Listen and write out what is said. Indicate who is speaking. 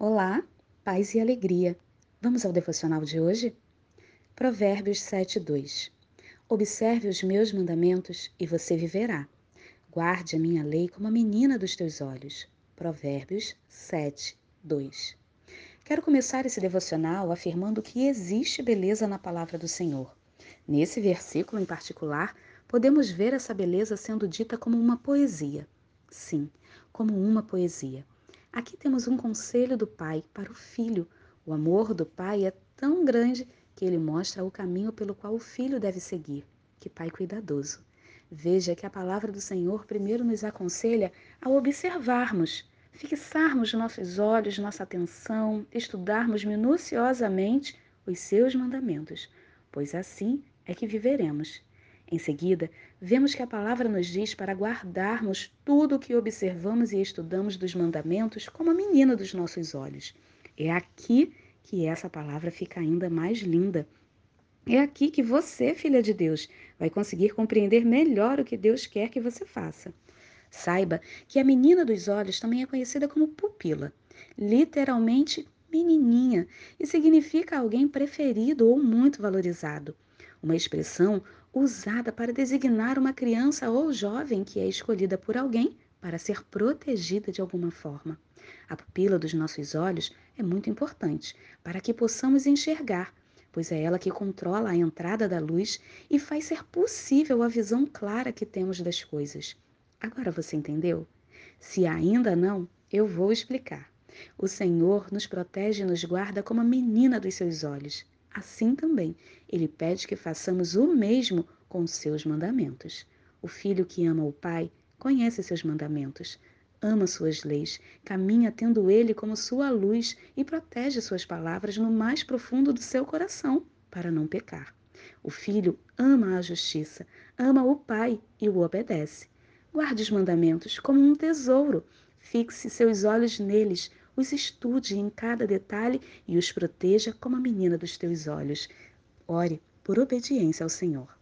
Speaker 1: Olá, paz e alegria. Vamos ao devocional de hoje? Provérbios 7:2. Observe os meus mandamentos e você viverá. Guarde a minha lei como a menina dos teus olhos. Provérbios 7:2. Quero começar esse devocional afirmando que existe beleza na palavra do Senhor. Nesse versículo em particular, podemos ver essa beleza sendo dita como uma poesia. Sim, como uma poesia. Aqui temos um conselho do pai para o filho. O amor do pai é tão grande que ele mostra o caminho pelo qual o filho deve seguir. Que pai cuidadoso. Veja que a palavra do Senhor primeiro nos aconselha a observarmos, fixarmos nossos olhos, nossa atenção, estudarmos minuciosamente os seus mandamentos, pois assim é que viveremos. Em seguida, vemos que a palavra nos diz para guardarmos tudo o que observamos e estudamos dos mandamentos como a menina dos nossos olhos. É aqui que essa palavra fica ainda mais linda. É aqui que você, filha de Deus, vai conseguir compreender melhor o que Deus quer que você faça. Saiba que a menina dos olhos também é conhecida como pupila, literalmente menininha, e significa alguém preferido ou muito valorizado. Uma expressão usada para designar uma criança ou jovem que é escolhida por alguém para ser protegida de alguma forma. A pupila dos nossos olhos é muito importante para que possamos enxergar, pois é ela que controla a entrada da luz e faz ser possível a visão clara que temos das coisas. Agora você entendeu? Se ainda não, eu vou explicar. O Senhor nos protege e nos guarda como a menina dos seus olhos assim também ele pede que façamos o mesmo com seus mandamentos. O filho que ama o pai conhece seus mandamentos, ama suas leis, caminha tendo ele como sua luz e protege suas palavras no mais profundo do seu coração, para não pecar. O filho ama a justiça, ama o pai e o obedece. Guarde os mandamentos como um tesouro, fixe seus olhos neles, os estude em cada detalhe e os proteja como a menina dos teus olhos. Ore por obediência ao Senhor.